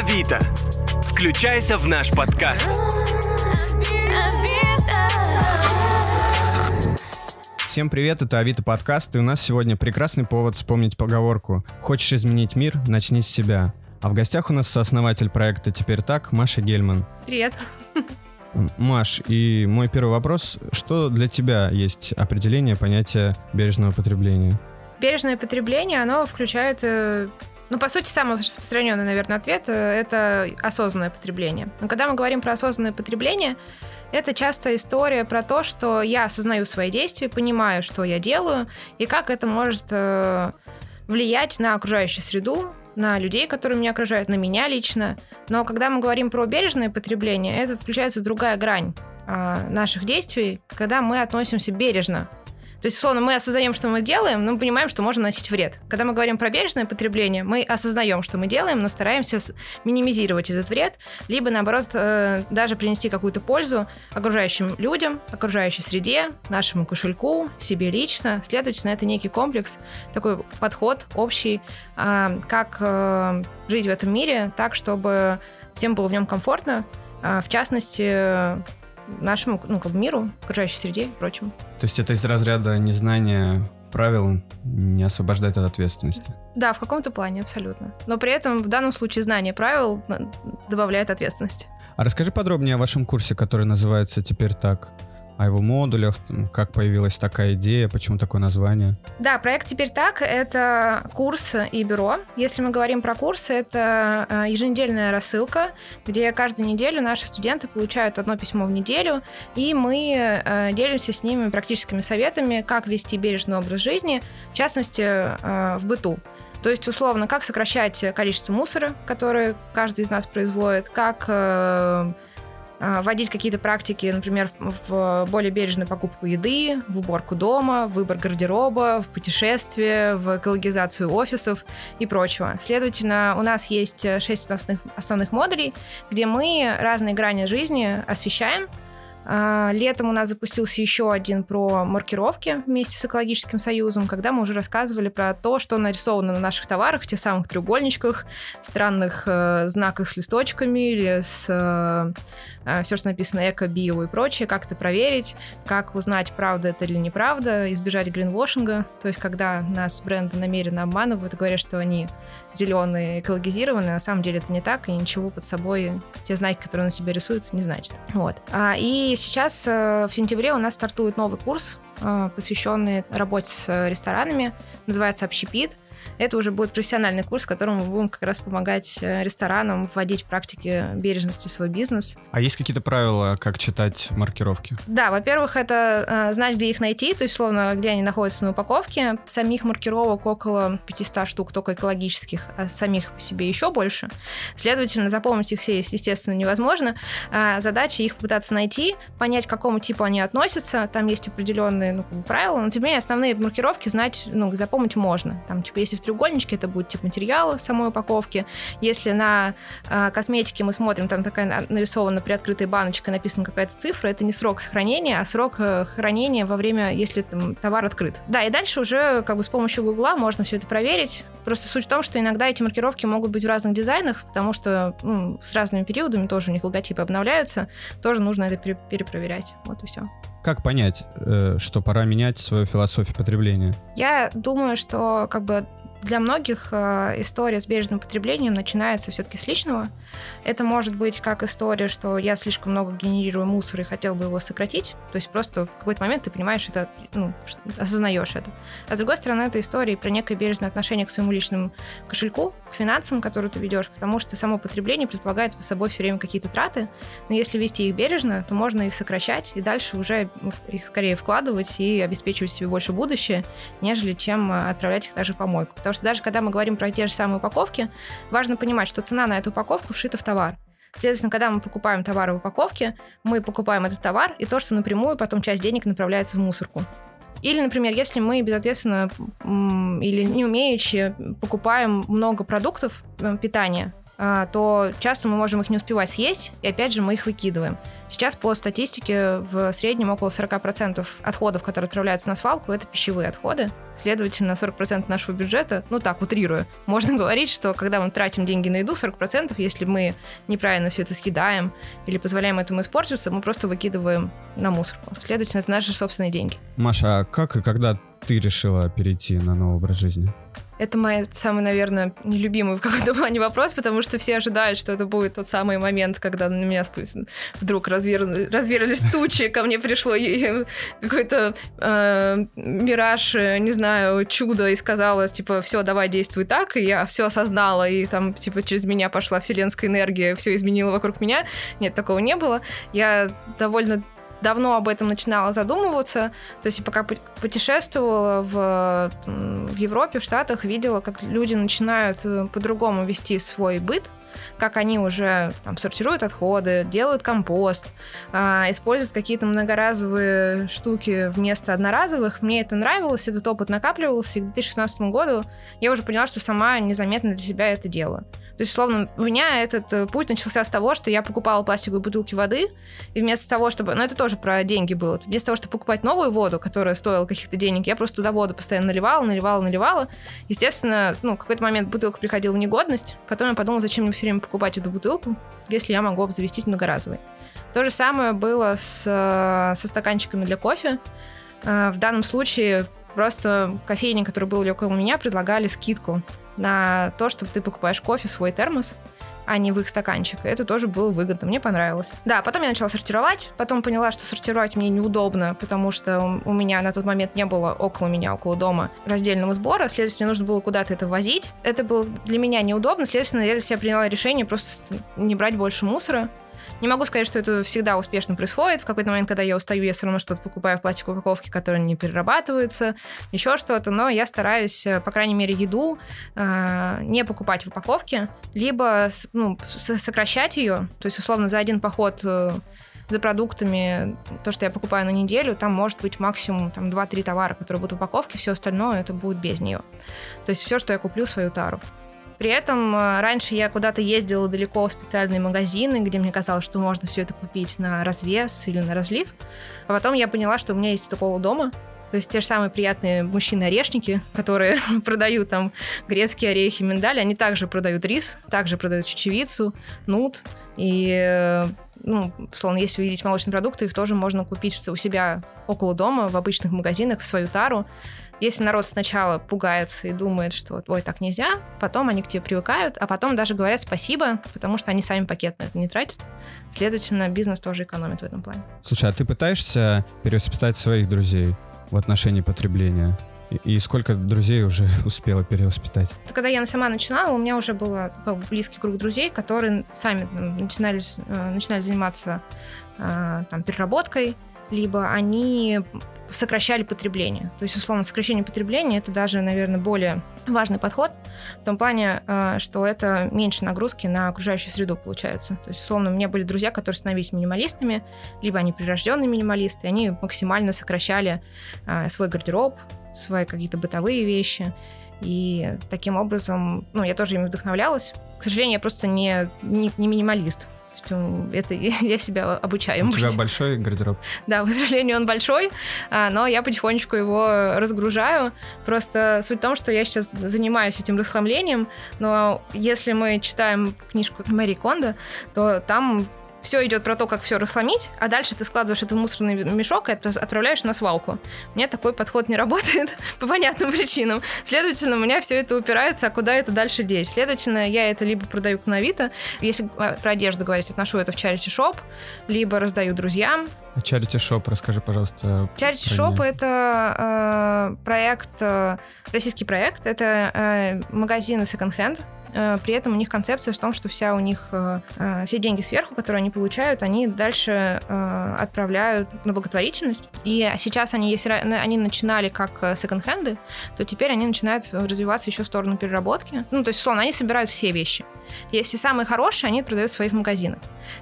Авито. Включайся в наш подкаст. Всем привет, это Авито подкаст, и у нас сегодня прекрасный повод вспомнить поговорку «Хочешь изменить мир? Начни с себя». А в гостях у нас сооснователь проекта «Теперь так» Маша Гельман. Привет. Маш, и мой первый вопрос. Что для тебя есть определение понятия бережного потребления? Бережное потребление, оно включает э, ну, по сути, самый распространенный, наверное, ответ э, – это осознанное потребление. Но когда мы говорим про осознанное потребление, это часто история про то, что я осознаю свои действия, понимаю, что я делаю, и как это может э, влиять на окружающую среду, на людей, которые меня окружают, на меня лично. Но когда мы говорим про бережное потребление, это включается другая грань а, наших действий, когда мы относимся бережно то есть, условно, мы осознаем, что мы делаем, но мы понимаем, что можно носить вред. Когда мы говорим про бережное потребление, мы осознаем, что мы делаем, но стараемся минимизировать этот вред, либо, наоборот, э, даже принести какую-то пользу окружающим людям, окружающей среде, нашему кошельку, себе лично. Следовательно, это некий комплекс, такой подход общий, а, как э, жить в этом мире так, чтобы всем было в нем комфортно, а, в частности, нашему ну, как бы миру, окружающей среде и прочему. То есть это из разряда незнания правил не освобождать от ответственности? Да, в каком-то плане, абсолютно. Но при этом в данном случае знание правил добавляет ответственности. А расскажи подробнее о вашем курсе, который называется «Теперь так» о его модулях, как появилась такая идея, почему такое название? Да, проект «Теперь так» — это курс и бюро. Если мы говорим про курсы, это э, еженедельная рассылка, где каждую неделю наши студенты получают одно письмо в неделю, и мы э, делимся с ними практическими советами, как вести бережный образ жизни, в частности, э, в быту. То есть, условно, как сокращать количество мусора, которое каждый из нас производит, как вводить какие-то практики, например, в более бережную покупку еды, в уборку дома, в выбор гардероба, в путешествие, в экологизацию офисов и прочего. Следовательно, у нас есть шесть основных, основных модулей, где мы разные грани жизни освещаем, а, летом у нас запустился еще один про маркировки вместе с экологическим союзом, когда мы уже рассказывали про то, что нарисовано на наших товарах, в тех самых треугольничках, странных э, знаках с листочками или с э, э, все, что написано эко, био и прочее, как это проверить, как узнать, правда это или неправда, избежать гринвошинга, то есть когда нас бренды намеренно обманывают, говорят, что они зеленые, экологизированные, на самом деле это не так, и ничего под собой, те знаки, которые на себе рисуют, не значит. Вот. А, и сейчас э, в сентябре у нас стартует новый курс, э, посвященный работе с ресторанами, называется «Общепит». Это уже будет профессиональный курс, в котором мы будем как раз помогать э, ресторанам вводить практики бережности в свой бизнес. А есть какие-то правила, как читать маркировки? Да, во-первых, это э, знать, где их найти, то есть, словно, где они находятся на упаковке. Самих маркировок около 500 штук, только экологических, а самих по себе еще больше. Следовательно, запомнить их все, естественно, невозможно. А задача их пытаться найти, понять, к какому типу они относятся. Там есть определенные ну, правила, но тем не менее основные маркировки знать, ну, запомнить можно. Там, типа, если в треугольничке, это будет тип материала самой упаковки. Если на э, косметике мы смотрим, там такая нарисована приоткрытая баночка, написана какая-то цифра, это не срок сохранения, а срок э, хранения во время, если там, товар открыт. Да, и дальше уже как бы с помощью Гугла можно все это проверить. Просто суть в том, что иногда эти маркировки могут быть в разных дизайнах, потому что ну, с разными периодами тоже у них логотипы обновляются, тоже нужно это перепроверять. Вот и все. Как понять, э, что пора менять свою философию потребления? Я думаю, что как бы для многих э, история с бережным потреблением начинается все-таки с личного. Это может быть как история, что я слишком много генерирую мусора и хотел бы его сократить. То есть просто в какой-то момент ты понимаешь это, ну, осознаешь это. А с другой стороны, это история про некое бережное отношение к своему личному кошельку, к финансам, которые ты ведешь, потому что само потребление предполагает по собой все время какие-то траты. Но если вести их бережно, то можно их сокращать и дальше уже их скорее вкладывать и обеспечивать себе больше будущее, нежели чем э, отправлять их даже в помойку. Потому что даже когда мы говорим про те же самые упаковки, важно понимать, что цена на эту упаковку вшита в товар. Следовательно, когда мы покупаем товары в упаковке, мы покупаем этот товар, и то, что напрямую потом часть денег направляется в мусорку. Или, например, если мы безответственно или не умеючи покупаем много продуктов э, питания, то часто мы можем их не успевать съесть, и опять же мы их выкидываем. Сейчас по статистике в среднем около 40% отходов, которые отправляются на свалку, это пищевые отходы. Следовательно, 40% нашего бюджета, ну так, утрирую, можно говорить, что когда мы тратим деньги на еду, 40%, если мы неправильно все это съедаем или позволяем этому испортиться, мы просто выкидываем на мусорку. Следовательно, это наши собственные деньги. Маша, а как и когда ты решила перейти на новый образ жизни? Это мой самый, наверное, нелюбимый в каком-то плане вопрос, потому что все ожидают, что это будет тот самый момент, когда на меня вдруг развер... развернулись тучи, ко мне пришло какой-то э, мираж, не знаю, чудо, и сказала, типа, все, давай, действуй так, и я все осознала, и там, типа, через меня пошла вселенская энергия, все изменило вокруг меня. Нет, такого не было. Я довольно давно об этом начинала задумываться. То есть пока путешествовала в, в Европе, в Штатах, видела, как люди начинают э, по-другому вести свой быт, как они уже там, сортируют отходы, делают компост, э, используют какие-то многоразовые штуки вместо одноразовых. Мне это нравилось, этот опыт накапливался, и к 2016 году я уже поняла, что сама незаметно для себя это делаю. То есть, словно, у меня этот э, путь начался с того, что я покупала пластиковые бутылки воды, и вместо того, чтобы... Ну, это тоже про деньги было. Вместо того, чтобы покупать новую воду, которая стоила каких-то денег, я просто туда воду постоянно наливала, наливала, наливала. Естественно, ну, в какой-то момент бутылка приходила в негодность. Потом я подумала, зачем мне все время покупать эту бутылку, если я могу обзавестись многоразовой. То же самое было с, э, со стаканчиками для кофе. Э, в данном случае просто кофейни, который был около меня, предлагали скидку на то, чтобы ты покупаешь кофе, свой термос, а не в их стаканчик. Это тоже было выгодно, мне понравилось. Да, потом я начала сортировать, потом поняла, что сортировать мне неудобно, потому что у меня на тот момент не было около меня, около дома раздельного сбора, следовательно, нужно было куда-то это возить. Это было для меня неудобно, следовательно, я для себя приняла решение просто не брать больше мусора, не могу сказать, что это всегда успешно происходит. В какой-то момент, когда я устаю, я все равно что-то покупаю в пластиковой упаковке, которая не перерабатывается, еще что-то. Но я стараюсь, э, по крайней мере, еду э, не покупать в упаковке, либо ну, сокращать ее. То есть, условно, за один поход э, за продуктами, то, что я покупаю на неделю, там может быть максимум там, 2-3 товара, которые будут в упаковке, все остальное это будет без нее. То есть все, что я куплю, свою тару. При этом э, раньше я куда-то ездила далеко в специальные магазины, где мне казалось, что можно все это купить на развес или на разлив. А потом я поняла, что у меня есть такого дома, то есть те же самые приятные мужчины-орешники, которые продают там грецкие орехи, миндаль, они также продают рис, также продают чечевицу, нут. И, э, ну, словно, если увидеть молочные продукты, их тоже можно купить у себя около дома, в обычных магазинах, в свою тару. Если народ сначала пугается и думает, что ой, так нельзя, потом они к тебе привыкают, а потом даже говорят спасибо, потому что они сами пакет на это не тратят. Следовательно, бизнес тоже экономит в этом плане. Слушай, а ты пытаешься перевоспитать своих друзей в отношении потребления? И сколько друзей уже успела перевоспитать? Когда я сама начинала, у меня уже был близкий круг друзей, которые сами начинали, э, начинали заниматься э, там, переработкой, либо они сокращали потребление. То есть, условно, сокращение потребления это даже, наверное, более важный подход в том плане, э, что это меньше нагрузки на окружающую среду получается. То есть, условно, у меня были друзья, которые становились минималистами, либо они прирожденные минималисты, они максимально сокращали э, свой гардероб, свои какие-то бытовые вещи. И таким образом, ну, я тоже ими вдохновлялась. К сожалению, я просто не, не, не минималист что это я себя обучаю. У тебя большой гардероб? Да, к сожалению, он большой, а, но я потихонечку его разгружаю. Просто суть в том, что я сейчас занимаюсь этим расхламлением, но если мы читаем книжку Мэри Кондо, то там все идет про то, как все рассломить, а дальше ты складываешь это в мусорный мешок и отправляешь на свалку. Меня такой подход не работает по понятным причинам. Следовательно, у меня все это упирается, а куда это дальше деть? Следовательно, я это либо продаю к Навито, если а, про одежду говорить, отношу это в shop, либо раздаю друзьям. Shop, расскажи, пожалуйста. Shop — это э, проект, э, российский проект, это э, магазины секонд-хенд, при этом у них концепция в том, что вся у них э, э, все деньги сверху, которые они получают, они дальше отправляют на благотворительность. И сейчас они, если они начинали как секонд-хенды, то теперь они начинают развиваться еще в сторону переработки. Ну, то есть, условно, они собирают все вещи. Если самые хорошие, они продают в своих магазинах.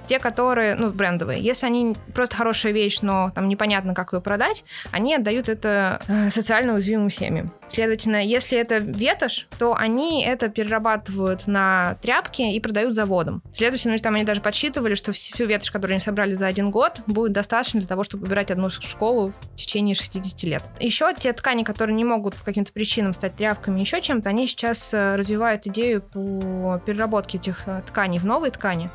Те, которые, ну, брендовые, если они просто хорошая вещь, но там непонятно, как ее продать, они отдают это э, социально уязвимым семьям. Следовательно, если это ветошь, то они это перерабатывают на тряпки и продают заводам. Следовательно, там они даже подсчитывали, что всю ветошь, которую они собрали за один год, будет достаточно для того, чтобы убирать одну школу в течение 60 лет. Еще те ткани, которые не могут по каким-то причинам стать тряпками, еще чем-то, они сейчас э, развивают идею по переработке этих э, тканей в новые ткани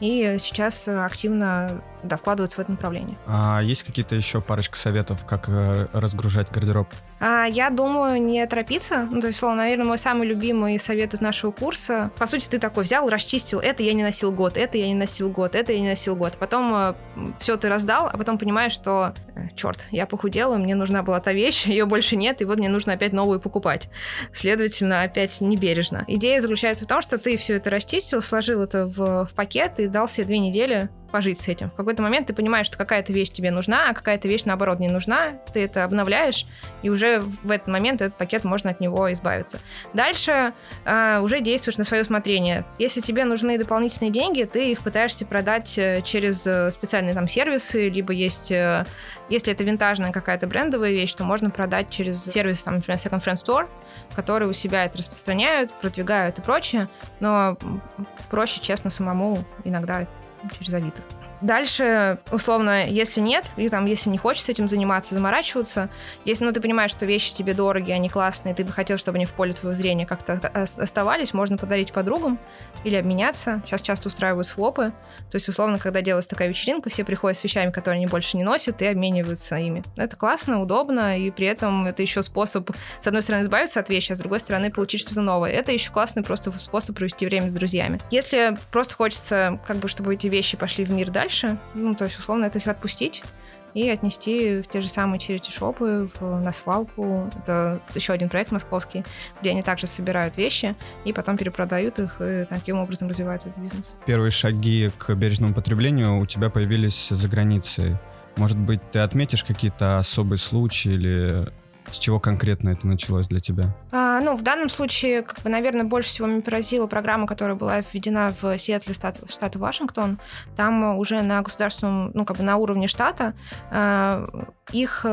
и сейчас активно да, вкладываются в это направление. А есть какие-то еще парочка советов, как э, разгружать гардероб? А, я думаю, не торопиться. Ну, то есть, словно, наверное, мой самый любимый совет из нашего курса. По сути, ты такой взял, расчистил. Это я не носил год, это я не носил год, это я не носил год. Потом э, все ты раздал, а потом понимаешь, что, э, черт, я похудела, мне нужна была та вещь, ее больше нет, и вот мне нужно опять новую покупать. Следовательно, опять небережно. Идея заключается в том, что ты все это расчистил, сложил это в, в пакет и дал себе две недели пожить с этим. В какой-то момент ты понимаешь, что какая-то вещь тебе нужна, а какая-то вещь, наоборот, не нужна. Ты это обновляешь, и уже в этот момент этот пакет можно от него избавиться. Дальше э, уже действуешь на свое усмотрение. Если тебе нужны дополнительные деньги, ты их пытаешься продать э, через э, специальные там сервисы, либо есть, э, если это винтажная какая-то брендовая вещь, то можно продать через сервис, там, например, Second Friend Store, которые у себя это распространяют, продвигают и прочее, но проще, честно, самому иногда через Авито. Дальше, условно, если нет, и там, если не хочешь этим заниматься, заморачиваться, если, ну, ты понимаешь, что вещи тебе дороги, они классные, ты бы хотел, чтобы они в поле твоего зрения как-то оставались, можно подарить подругам или обменяться. Сейчас часто устраивают свопы. То есть, условно, когда делается такая вечеринка, все приходят с вещами, которые они больше не носят, и обмениваются ими. Это классно, удобно, и при этом это еще способ, с одной стороны, избавиться от вещи, а с другой стороны, получить что-то новое. Это еще классный просто способ провести время с друзьями. Если просто хочется, как бы, чтобы эти вещи пошли в мир дальше, дальше. Ну, то есть, условно, это их отпустить и отнести в те же самые черити-шопы, на свалку. Это еще один проект московский, где они также собирают вещи и потом перепродают их и таким образом развивают этот бизнес. Первые шаги к бережному потреблению у тебя появились за границей. Может быть, ты отметишь какие-то особые случаи или с чего конкретно это началось для тебя? А, ну, в данном случае, как бы, наверное, больше всего меня поразила программа, которая была введена в Сиэтле, штат, штата Вашингтон. Там уже на государственном, ну, как бы на уровне штата э, их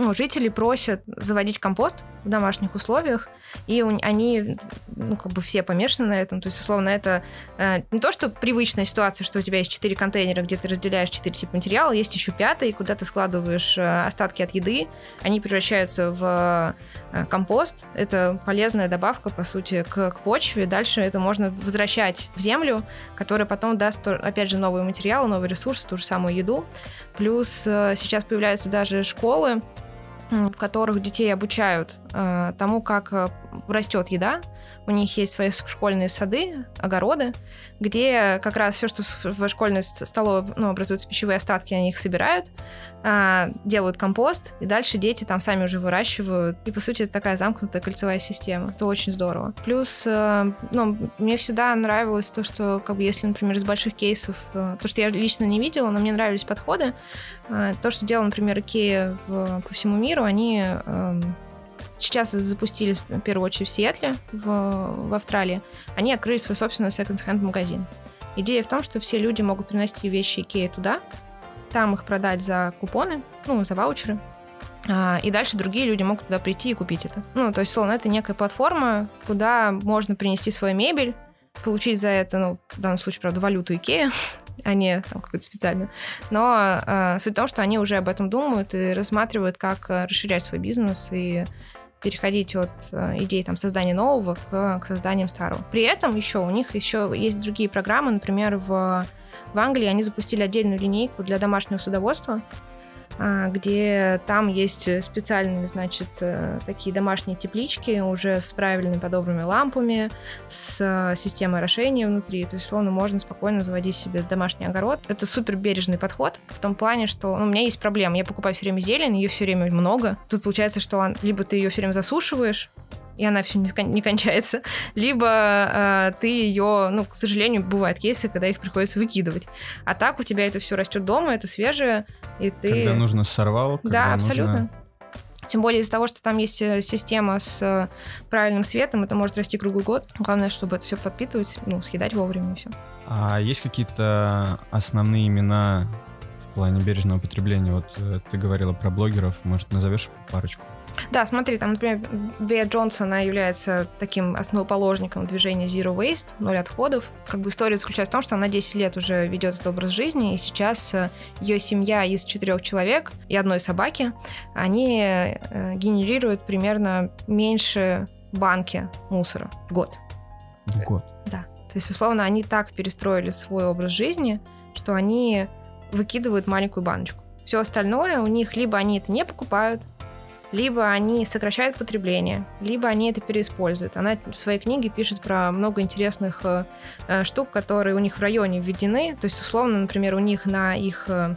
ну, жители просят заводить компост в домашних условиях, и они, ну, как бы все помешаны на этом. То есть, условно, это э, не то, что привычная ситуация, что у тебя есть четыре контейнера, где ты разделяешь четыре типа материала, есть еще пятый, куда ты складываешь э, остатки от еды, они превращаются в э, компост. Это полезная добавка, по сути, к, к почве. Дальше это можно возвращать в землю, которая потом даст, опять же, новые материалы, новые ресурсы, ту же самую еду. Плюс э, сейчас появляются даже школы, в которых детей обучают тому, как э, растет еда. У них есть свои школьные сады, огороды, где как раз все, что в школьной столовой ну, образуются пищевые остатки, они их собирают, э, делают компост, и дальше дети там сами уже выращивают. И, по сути, это такая замкнутая кольцевая система. Это очень здорово. Плюс, э, ну, мне всегда нравилось то, что, как бы, если, например, из больших кейсов, э, то, что я лично не видела, но мне нравились подходы, э, то, что делал, например, Икея по всему миру, они э, сейчас запустились в первую очередь в Сиэтле, в, в Австралии, они открыли свой собственный секонд-хенд магазин. Идея в том, что все люди могут приносить вещи Икеи туда, там их продать за купоны, ну, за ваучеры, а, и дальше другие люди могут туда прийти и купить это. Ну, то есть, условно это некая платформа, куда можно принести свою мебель, получить за это, ну, в данном случае, правда, валюту Икея, а не там, какую-то специальную. Но э, суть в том, что они уже об этом думают и рассматривают, как э, расширять свой бизнес и переходить от э, идей там, создания нового к, к созданиям старого. При этом еще у них еще есть другие программы, например, в, в Англии они запустили отдельную линейку для домашнего судоводства, а, где там есть специальные, значит, э, такие домашние теплички уже с правильными подобранными лампами, с э, системой орошения внутри. То есть, словно можно спокойно заводить себе домашний огород. Это супер бережный подход в том плане, что ну, у меня есть проблема. Я покупаю все время зелень, ее все время много. Тут получается, что либо ты ее все время засушиваешь, и она все не, не кончается, либо э, ты ее, ну, к сожалению, бывают кейсы, когда их приходится выкидывать. А так у тебя это все растет дома, это свежее, и ты... Когда нужно сорвал, когда Да, абсолютно. Нужно... Тем более из-за того, что там есть э, система с э, правильным светом, это может расти круглый год. Главное, чтобы это все подпитывать, ну, съедать вовремя и все. А есть какие-то основные имена в плане бережного потребления? Вот э, ты говорила про блогеров, может, назовешь парочку? Да, смотри, там, например, Бея Джонсон, она является таким основоположником движения Zero Waste, ноль отходов. Как бы история заключается в том, что она 10 лет уже ведет этот образ жизни, и сейчас э, ее семья из четырех человек и одной собаки, они э, генерируют примерно меньше банки мусора в год. В год? Да. То есть, условно, они так перестроили свой образ жизни, что они выкидывают маленькую баночку. Все остальное у них либо они это не покупают, либо они сокращают потребление, либо они это переиспользуют. Она в своей книге пишет про много интересных э, э, штук, которые у них в районе введены. То есть, условно, например, у них на их э,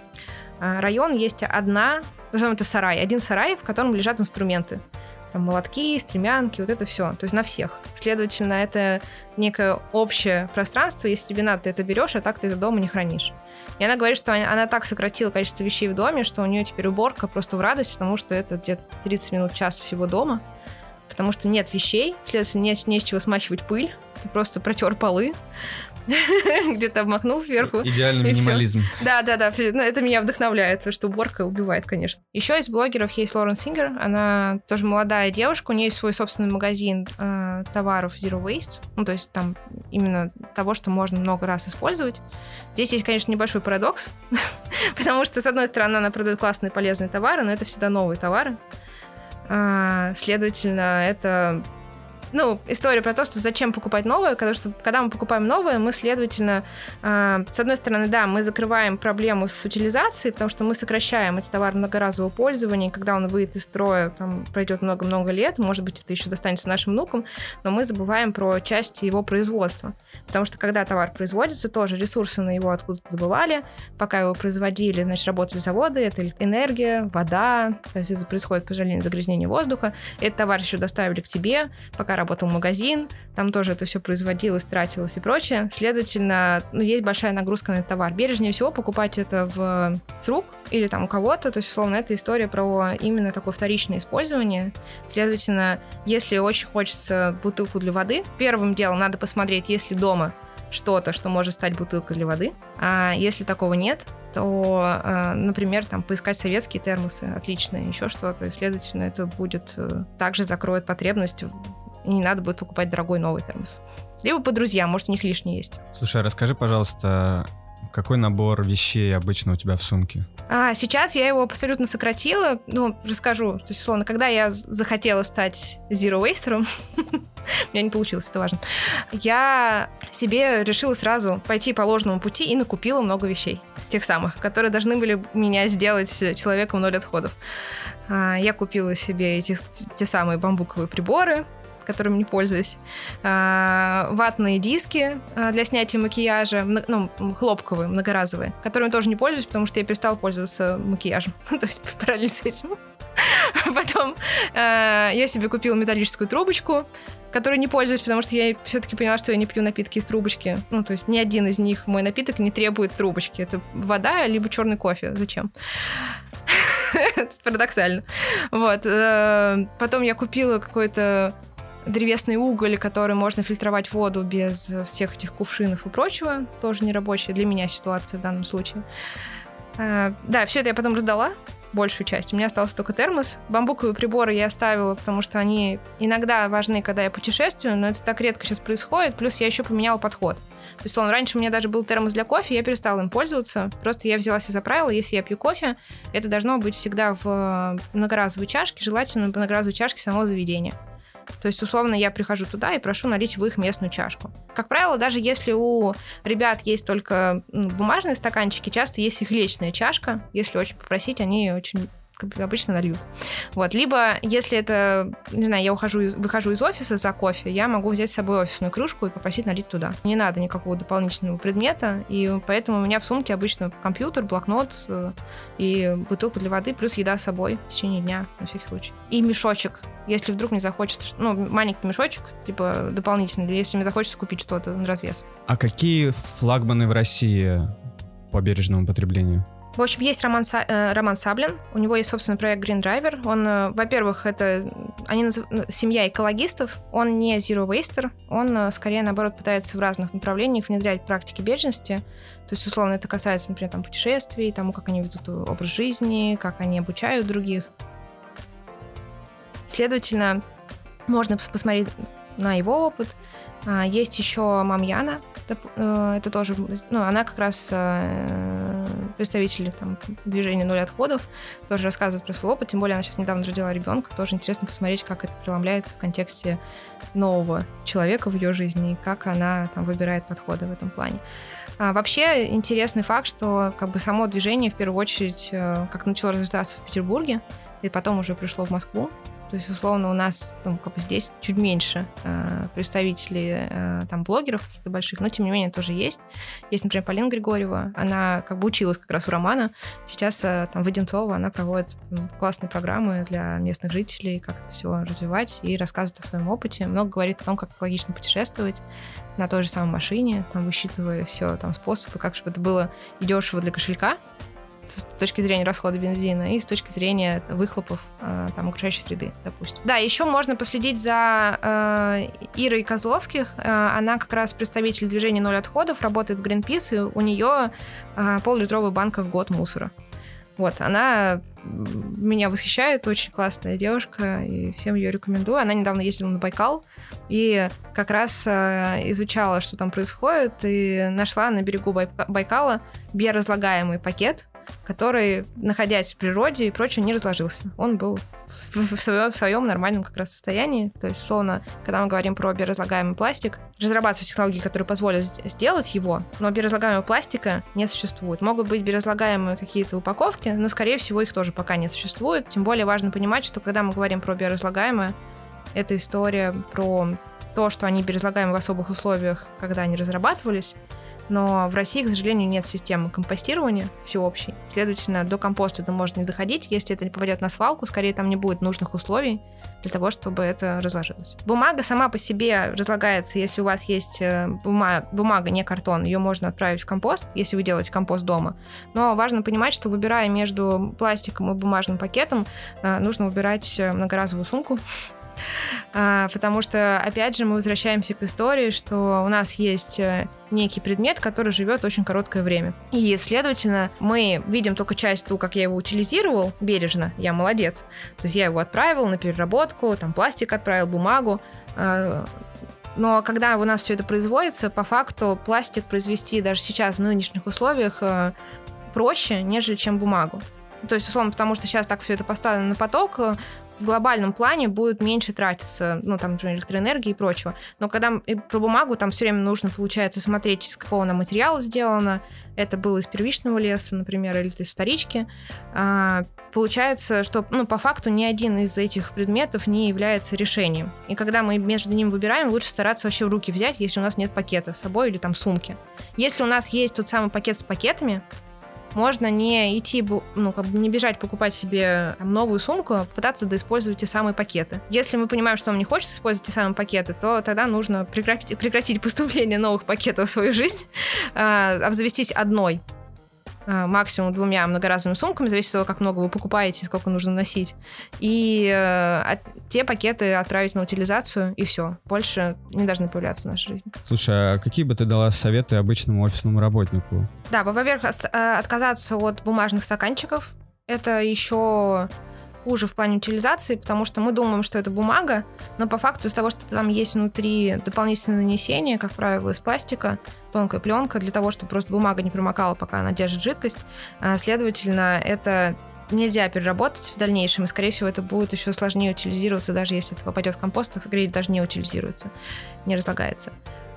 район есть одна, назовем это сарай, один сарай, в котором лежат инструменты. Там молотки, стремянки, вот это все. То есть на всех. Следовательно, это некое общее пространство. Если тебе надо, ты это берешь, а так ты это дома не хранишь. И она говорит, что она так сократила количество вещей в доме, что у нее теперь уборка просто в радость, потому что это где-то 30 минут, час всего дома. Потому что нет вещей, следовательно, не, не с чего смахивать пыль. Ты просто протер полы, где-то обмакнул сверху. Идеальный минимализм. Да, да, да. Ну, это меня вдохновляет, что уборка убивает, конечно. Еще из блогеров есть Лорен Сингер. Она тоже молодая девушка. У нее есть свой собственный магазин э, товаров Zero Waste. Ну, то есть там именно того, что можно много раз использовать. Здесь есть, конечно, небольшой парадокс, потому что, с одной стороны, она продает классные полезные товары, но это всегда новые товары. А, следовательно, это ну, история про то, что зачем покупать новое, потому что когда мы покупаем новое, мы, следовательно, э, с одной стороны, да, мы закрываем проблему с утилизацией, потому что мы сокращаем эти товары многоразового пользования, и когда он выйдет из строя, там пройдет много-много лет, может быть, это еще достанется нашим внукам, но мы забываем про части его производства. Потому что когда товар производится, тоже ресурсы на его откуда-то добывали, пока его производили, значит, работали заводы, это энергия, вода, то есть это происходит, к сожалению, загрязнение воздуха, этот товар еще доставили к тебе, пока работал магазин, там тоже это все производилось, тратилось и прочее. Следовательно, ну, есть большая нагрузка на этот товар. Бережнее всего покупать это в с рук или там у кого-то, то есть, условно, это история про именно такое вторичное использование. Следовательно, если очень хочется бутылку для воды, первым делом надо посмотреть, есть ли дома что-то, что может стать бутылкой для воды. А если такого нет, то, а, например, там поискать советские термосы, отличные, еще что-то. И, следовательно, это будет э, также закроет потребность и не надо будет покупать дорогой новый термос. Либо по друзьям, может, у них лишний есть. Слушай, а расскажи, пожалуйста, какой набор вещей обычно у тебя в сумке? А, сейчас я его абсолютно сократила. Ну, расскажу. То есть, условно, когда я захотела стать zero waster, у меня не получилось, это важно. Я себе решила сразу пойти по ложному пути и накупила много вещей. Тех самых, которые должны были меня сделать человеком ноль отходов. А, я купила себе эти те самые бамбуковые приборы, которым не пользуюсь, а, ватные диски а, для снятия макияжа, ну, хлопковые, многоразовые, которыми тоже не пользуюсь, потому что я перестала пользоваться макияжем, то есть параллельно с этим. Потом а, я себе купила металлическую трубочку, которой не пользуюсь, потому что я все-таки поняла, что я не пью напитки из трубочки. Ну, то есть ни один из них, мой напиток, не требует трубочки. Это вода, либо черный кофе. Зачем? Парадоксально. Вот. Э, потом я купила какой-то древесный уголь, который можно фильтровать воду без всех этих кувшинов и прочего. Тоже нерабочая для меня ситуация в данном случае. А, да, все это я потом раздала, большую часть. У меня остался только термос. Бамбуковые приборы я оставила, потому что они иногда важны, когда я путешествую, но это так редко сейчас происходит. Плюс я еще поменяла подход. То есть, ладно, раньше у меня даже был термос для кофе, я перестала им пользоваться. Просто я взялась за правило, если я пью кофе, это должно быть всегда в многоразовой чашке, желательно в многоразовой чашке самого заведения. То есть, условно, я прихожу туда и прошу налить в их местную чашку. Как правило, даже если у ребят есть только бумажные стаканчики, часто есть их личная чашка. Если очень попросить, они очень как бы обычно нальют. Вот. Либо, если это, не знаю, я ухожу, выхожу из офиса за кофе, я могу взять с собой офисную кружку и попросить налить туда. Не надо никакого дополнительного предмета, и поэтому у меня в сумке обычно компьютер, блокнот э, и бутылка для воды, плюс еда с собой в течение дня, на всякий случай. И мешочек, если вдруг мне захочется, ну, маленький мешочек, типа дополнительный, если мне захочется купить что-то на развес. А какие флагманы в России по бережному потреблению? В общем, есть Роман, Са- э, Роман Саблин, у него есть собственный проект Green Driver. Он, э, во-первых, это они назыв... Ну, семья экологистов, он не zero waster, он э, скорее, наоборот, пытается в разных направлениях внедрять практики бережности. То есть, условно, это касается, например, там, путешествий, тому, как они ведут образ жизни, как они обучают других. Следовательно, можно посмотреть на его опыт. А, есть еще Мамьяна, Э, это тоже, ну, она как раз э, представитель там, движения «Ноль отходов», тоже рассказывает про свой опыт, тем более она сейчас недавно родила ребенка, тоже интересно посмотреть, как это преломляется в контексте нового человека в ее жизни и как она там выбирает подходы в этом плане. А вообще интересный факт, что как бы само движение в первую очередь э, как начало развиваться в Петербурге, и потом уже пришло в Москву. То есть, условно, у нас ну, как бы здесь чуть меньше э, представителей э, там блогеров каких-то больших, но тем не менее тоже есть. Есть, например, Полина Григорьева, она как бы училась как раз у Романа. Сейчас э, там в Одинцово она проводит ну, классные программы для местных жителей, как это все развивать и рассказывает о своем опыте. Много говорит о том, как экологично путешествовать на той же самой машине, там высчитывая все там способы, как чтобы это было и дешево для кошелька, с точки зрения расхода бензина и с точки зрения выхлопов э, там окружающей среды, допустим. Да, еще можно последить за э, Ирой Козловских. Э, она как раз представитель движения «Ноль отходов», работает в Greenpeace, и у нее э, пол-литровая банка в год мусора. Вот, она меня восхищает, очень классная девушка, и всем ее рекомендую. Она недавно ездила на Байкал, и как раз изучала, что там происходит, и нашла на берегу Байкала биоразлагаемый пакет, который, находясь в природе и прочее, не разложился. Он был в, своем, в своем нормальном как раз состоянии. То есть, словно, когда мы говорим про биоразлагаемый пластик, разрабатывать технологии, которые позволят сделать его, но биоразлагаемого пластика не существует. Могут быть биоразлагаемые какие-то упаковки, но, скорее всего, их тоже пока не существует. Тем более важно понимать, что когда мы говорим про биоразлагаемое, это история про то, что они биоразлагаемы в особых условиях, когда они разрабатывались, но в России, к сожалению, нет системы компостирования всеобщей. Следовательно, до компоста это может не доходить. Если это не попадет на свалку, скорее там не будет нужных условий для того, чтобы это разложилось. Бумага сама по себе разлагается, если у вас есть э, бумага, бумага не картон, ее можно отправить в компост, если вы делаете компост дома. Но важно понимать, что выбирая между пластиком и бумажным пакетом, э, нужно выбирать э, многоразовую сумку, потому что, опять же, мы возвращаемся к истории, что у нас есть э, некий предмет, который живет очень короткое время. И, следовательно, мы видим только часть ту, как я его утилизировал бережно, я молодец. То есть я его отправил на переработку, там пластик отправил, бумагу, а, но когда у нас все это производится, по факту пластик произвести даже сейчас в нынешних условиях э, проще, нежели чем бумагу. То есть, условно, потому что сейчас так все это поставлено на поток, э, в глобальном плане будет меньше тратиться, ну, там, например, электроэнергии и прочего. Но когда и про бумагу, там все время нужно, получается, смотреть, из какого она материала сделано. Это было из первичного леса, например, или из вторички. А, получается, что, ну, по факту ни один из этих предметов не является решением. И когда мы между ним выбираем, лучше стараться вообще в руки взять, если у нас нет пакета с собой или там сумки. Если у нас есть тот самый пакет с пакетами, можно не идти, ну, как бы не бежать покупать себе там, новую сумку, а попытаться доиспользовать те самые пакеты. Если мы понимаем, что нам не хочется использовать те самые пакеты, то тогда нужно прекратить, прекратить поступление новых пакетов в свою жизнь, э, обзавестись одной максимум двумя многоразовыми сумками, зависит от того, как много вы покупаете, сколько нужно носить. И э, те пакеты отправить на утилизацию, и все. Больше не должны появляться в нашей жизни. Слушай, а какие бы ты дала советы обычному офисному работнику? Да, во-первых, э, отказаться от бумажных стаканчиков. Это еще хуже в плане утилизации, потому что мы думаем, что это бумага, но по факту из того, что там есть внутри дополнительное нанесение, как правило, из пластика, тонкая пленка, для того, чтобы просто бумага не промокала, пока она держит жидкость, а, следовательно, это нельзя переработать в дальнейшем, и, скорее всего, это будет еще сложнее утилизироваться, даже если это попадет в компост, то, скорее, даже не утилизируется, не разлагается.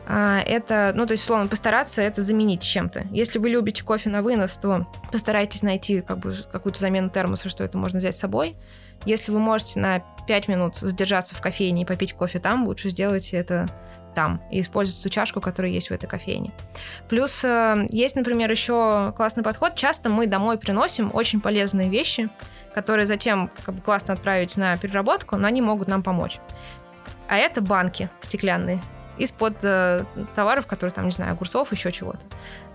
А, это, ну, то есть, словно, постараться это заменить чем-то. Если вы любите кофе на вынос, то постарайтесь найти как бы какую-то замену термоса, что это можно взять с собой. Если вы можете на 5 минут задержаться в кофейне и попить кофе там, лучше сделайте это там и использовать ту чашку, которая есть в этой кофейне. Плюс э, есть, например, еще классный подход. Часто мы домой приносим очень полезные вещи, которые затем как бы, классно отправить на переработку, но они могут нам помочь. А это банки стеклянные из-под э, товаров, которые там, не знаю, огурцов, еще чего-то.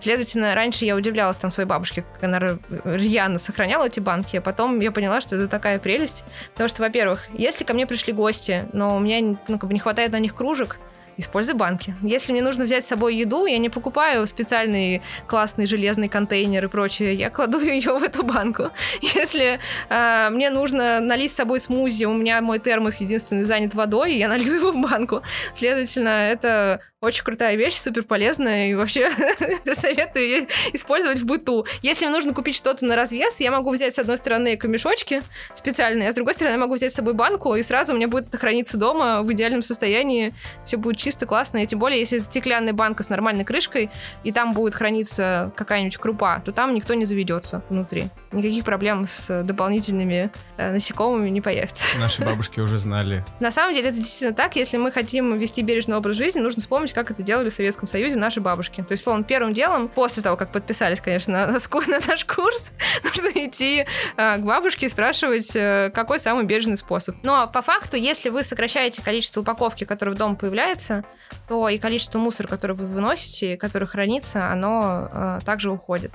Следовательно, раньше я удивлялась там своей бабушке, как она рьяно сохраняла эти банки, а потом я поняла, что это такая прелесть. Потому что, во-первых, если ко мне пришли гости, но у меня ну, как бы не хватает на них кружек, Используй банки. Если мне нужно взять с собой еду, я не покупаю специальный классный железный контейнер и прочее. Я кладу ее в эту банку. Если э, мне нужно налить с собой смузи, у меня мой термос единственный занят водой, я налью его в банку. Следовательно, это очень крутая вещь, супер полезная, и вообще советую использовать в быту. Если мне нужно купить что-то на развес, я могу взять с одной стороны камешочки специальные, а с другой стороны я могу взять с собой банку, и сразу у меня будет это храниться дома в идеальном состоянии. Все будет чисто, классно, и тем более, если это стеклянная банка с нормальной крышкой, и там будет храниться какая-нибудь крупа, то там никто не заведется внутри. Никаких проблем с дополнительными э, насекомыми не появится. Наши бабушки уже знали. На самом деле это действительно так. Если мы хотим вести бережный образ жизни, нужно вспомнить, как это делали в Советском Союзе наши бабушки. То есть, словно, первым делом, после того, как подписались, конечно, на, на наш курс, нужно идти э, к бабушке и спрашивать, э, какой самый бережный способ. Но по факту, если вы сокращаете количество упаковки, которое в дом появляется, то и количество мусора, который вы выносите, который хранится, оно э, также уходит.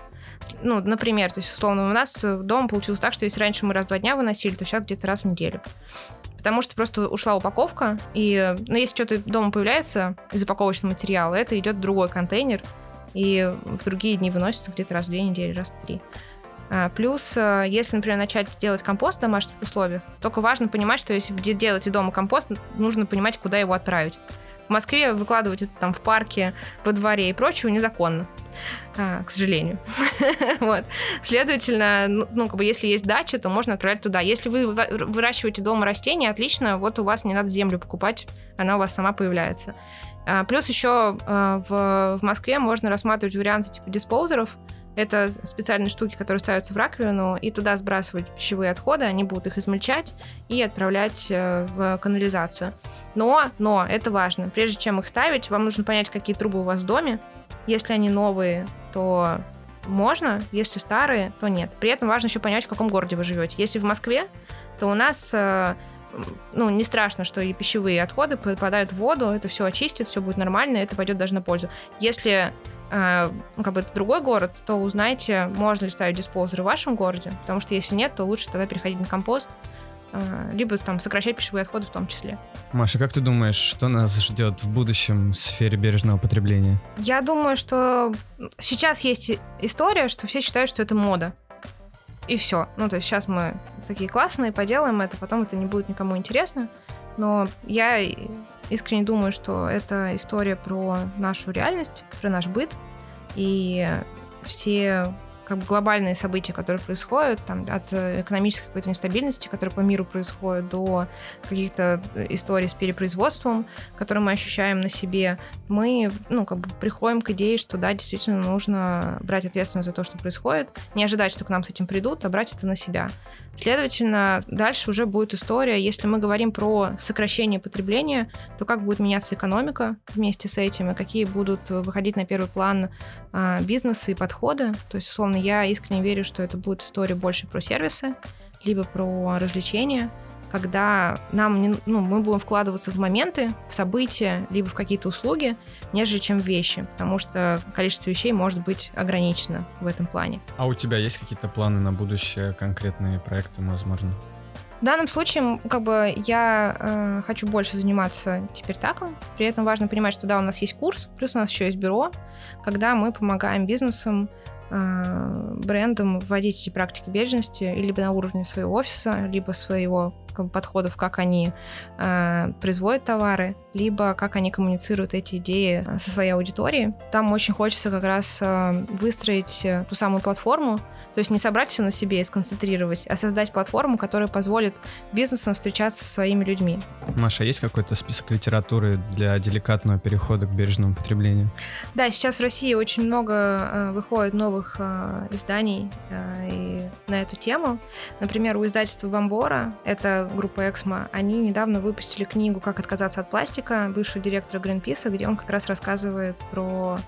Ну, например, то есть, условно, у нас дома получилось так, что если раньше мы раз в два дня выносили, то сейчас где-то раз в неделю потому что просто ушла упаковка, и ну, если что-то дома появляется из упаковочного материала, это идет в другой контейнер, и в другие дни выносится где-то раз в две недели, раз в три. А, плюс, э, если, например, начать делать компост в домашних условиях, только важно понимать, что если делаете дома компост, нужно понимать, куда его отправить. В Москве выкладывать это там в парке, во дворе и прочего незаконно. А, к сожалению. вот. Следовательно, ну, ну, как бы, если есть дача, то можно отправлять туда. Если вы выращиваете дома растения, отлично, вот у вас не надо землю покупать, она у вас сама появляется. А, плюс еще а, в, в Москве можно рассматривать варианты типа диспоузеров, это специальные штуки, которые ставятся в раковину, и туда сбрасывать пищевые отходы, они будут их измельчать и отправлять э, в канализацию. Но, но, это важно, прежде чем их ставить, вам нужно понять, какие трубы у вас в доме. Если они новые, то можно, если старые, то нет. При этом важно еще понять, в каком городе вы живете. Если в Москве, то у нас э, ну, не страшно, что и пищевые отходы попадают в воду, это все очистит, все будет нормально, это пойдет даже на пользу. Если э, как бы это другой город, то узнайте, можно ли ставить диспоузеры в вашем городе, потому что если нет, то лучше тогда переходить на компост, либо там сокращать пищевые отходы в том числе. Маша, как ты думаешь, что нас ждет в будущем в сфере бережного потребления? Я думаю, что сейчас есть история, что все считают, что это мода. И все. Ну, то есть сейчас мы такие классные, поделаем это, потом это не будет никому интересно. Но я искренне думаю, что это история про нашу реальность, про наш быт. И все как бы глобальные события, которые происходят, там, от э, экономической какой-то нестабильности, которая по миру происходит, до каких-то историй с перепроизводством, которые мы ощущаем на себе, мы, ну, как бы приходим к идее, что да, действительно нужно брать ответственность за то, что происходит, не ожидать, что к нам с этим придут, а брать это на себя. Следовательно, дальше уже будет история. Если мы говорим про сокращение потребления, то как будет меняться экономика вместе с этим, и какие будут выходить на первый план а, бизнесы и подходы. То есть, условно, я искренне верю, что это будет история больше про сервисы, либо про развлечения – когда нам не, ну, мы будем вкладываться в моменты, в события, либо в какие-то услуги, нежели чем в вещи, потому что количество вещей может быть ограничено в этом плане. А у тебя есть какие-то планы на будущее, конкретные проекты, возможно? В данном случае, как бы, я э, хочу больше заниматься теперь таком. При этом важно понимать, что да, у нас есть курс, плюс у нас еще есть бюро, когда мы помогаем бизнесам э, брендам вводить эти практики бережности либо на уровне своего офиса, либо своего подходов, как они э, производят товары, либо как они коммуницируют эти идеи э, со своей аудиторией. Там очень хочется как раз э, выстроить э, ту самую платформу, то есть не собрать все на себе и сконцентрировать, а создать платформу, которая позволит бизнесам встречаться со своими людьми. Маша, есть какой-то список литературы для деликатного перехода к бережному потреблению? Да, сейчас в России очень много э, выходит новых э, изданий э, и на эту тему. Например, у издательства Бомбора, это группа Эксмо, они недавно выпустили книгу «Как отказаться от пластика» бывшего директора Гринписа, где он как раз рассказывает про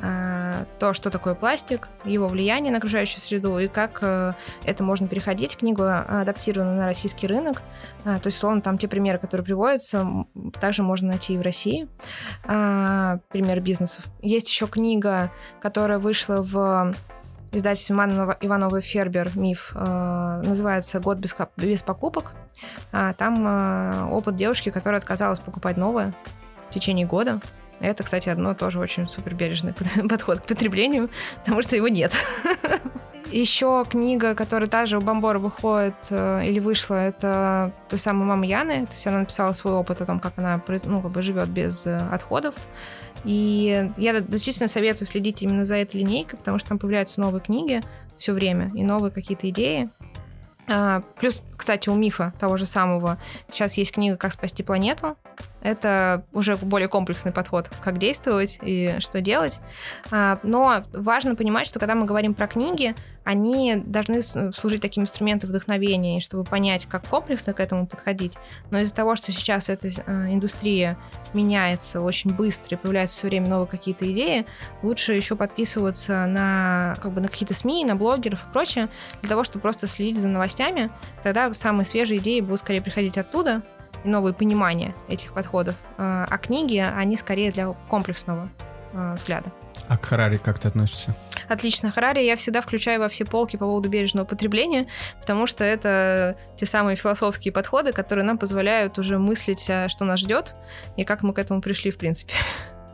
э, то, что такое пластик, его влияние на окружающую среду и как э, это можно переходить. Книгу адаптирована на российский рынок. А, то есть, словно, там те примеры, которые приводятся, также можно найти и в России. А, пример бизнесов. Есть еще книга, которая вышла в издательстве Манова Иванова Фербер «Миф». Э, называется «Год без, без покупок». А, там опыт девушки, которая отказалась покупать новое в течение года. Это, кстати, одно тоже очень супербережный подход к потреблению, потому что его нет. Еще книга, которая также у Бомбора выходит э, или вышла, это той самой мамы Яны. То есть она написала свой опыт о том, как она ну, как бы живет без э, отходов. И я действительно советую следить именно за этой линейкой, потому что там появляются новые книги все время и новые какие-то идеи. А, плюс, кстати, у мифа того же самого сейчас есть книга «Как спасти планету». Это уже более комплексный подход, как действовать и что делать. А, но важно понимать, что когда мы говорим про книги, они должны служить таким инструментом вдохновения, чтобы понять, как комплексно к этому подходить. Но из-за того, что сейчас эта э, индустрия меняется очень быстро и появляются все время новые какие-то идеи, лучше еще подписываться на, как бы, на какие-то СМИ, на блогеров и прочее, для того, чтобы просто следить за новостями. Тогда самые свежие идеи будут скорее приходить оттуда, и новые понимания этих подходов. А, а книги, они скорее для комплексного а, взгляда. А к Харари как ты относишься? Отлично. Харари я всегда включаю во все полки по поводу бережного потребления, потому что это те самые философские подходы, которые нам позволяют уже мыслить, а, что нас ждет и как мы к этому пришли, в принципе.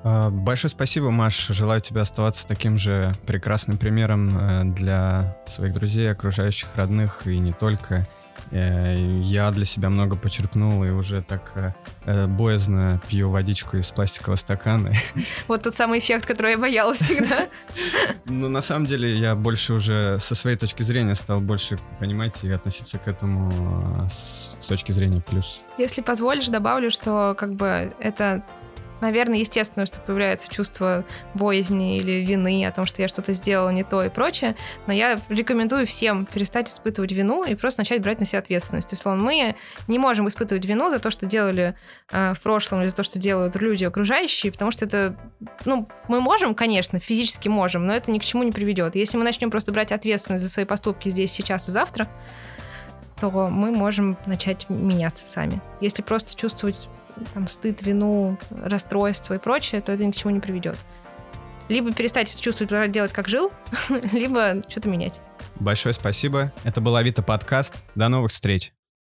Большое спасибо, Маш. Желаю тебе оставаться таким же прекрасным примером э, для своих друзей, окружающих, родных и не только. Э, я для себя много почерпнул и уже так э, э, боязно пью водичку из пластикового стакана. Вот тот самый эффект, который я боялась всегда. Ну, на самом деле, я больше уже со своей точки зрения стал больше понимать и относиться к этому с точки зрения плюс. Если позволишь, добавлю, что как бы это наверное, естественно, что появляется чувство боязни или вины о том, что я что-то сделала не то и прочее, но я рекомендую всем перестать испытывать вину и просто начать брать на себя ответственность. Условно, мы не можем испытывать вину за то, что делали э, в прошлом или за то, что делают люди окружающие, потому что это, ну, мы можем, конечно, физически можем, но это ни к чему не приведет. Если мы начнем просто брать ответственность за свои поступки здесь, сейчас и завтра, то мы можем начать меняться сами. Если просто чувствовать там, стыд, вину, расстройство и прочее, то это ни к чему не приведет. Либо перестать чувствовать, делать как жил, либо что-то менять. Большое спасибо. Это был Авито подкаст. До новых встреч.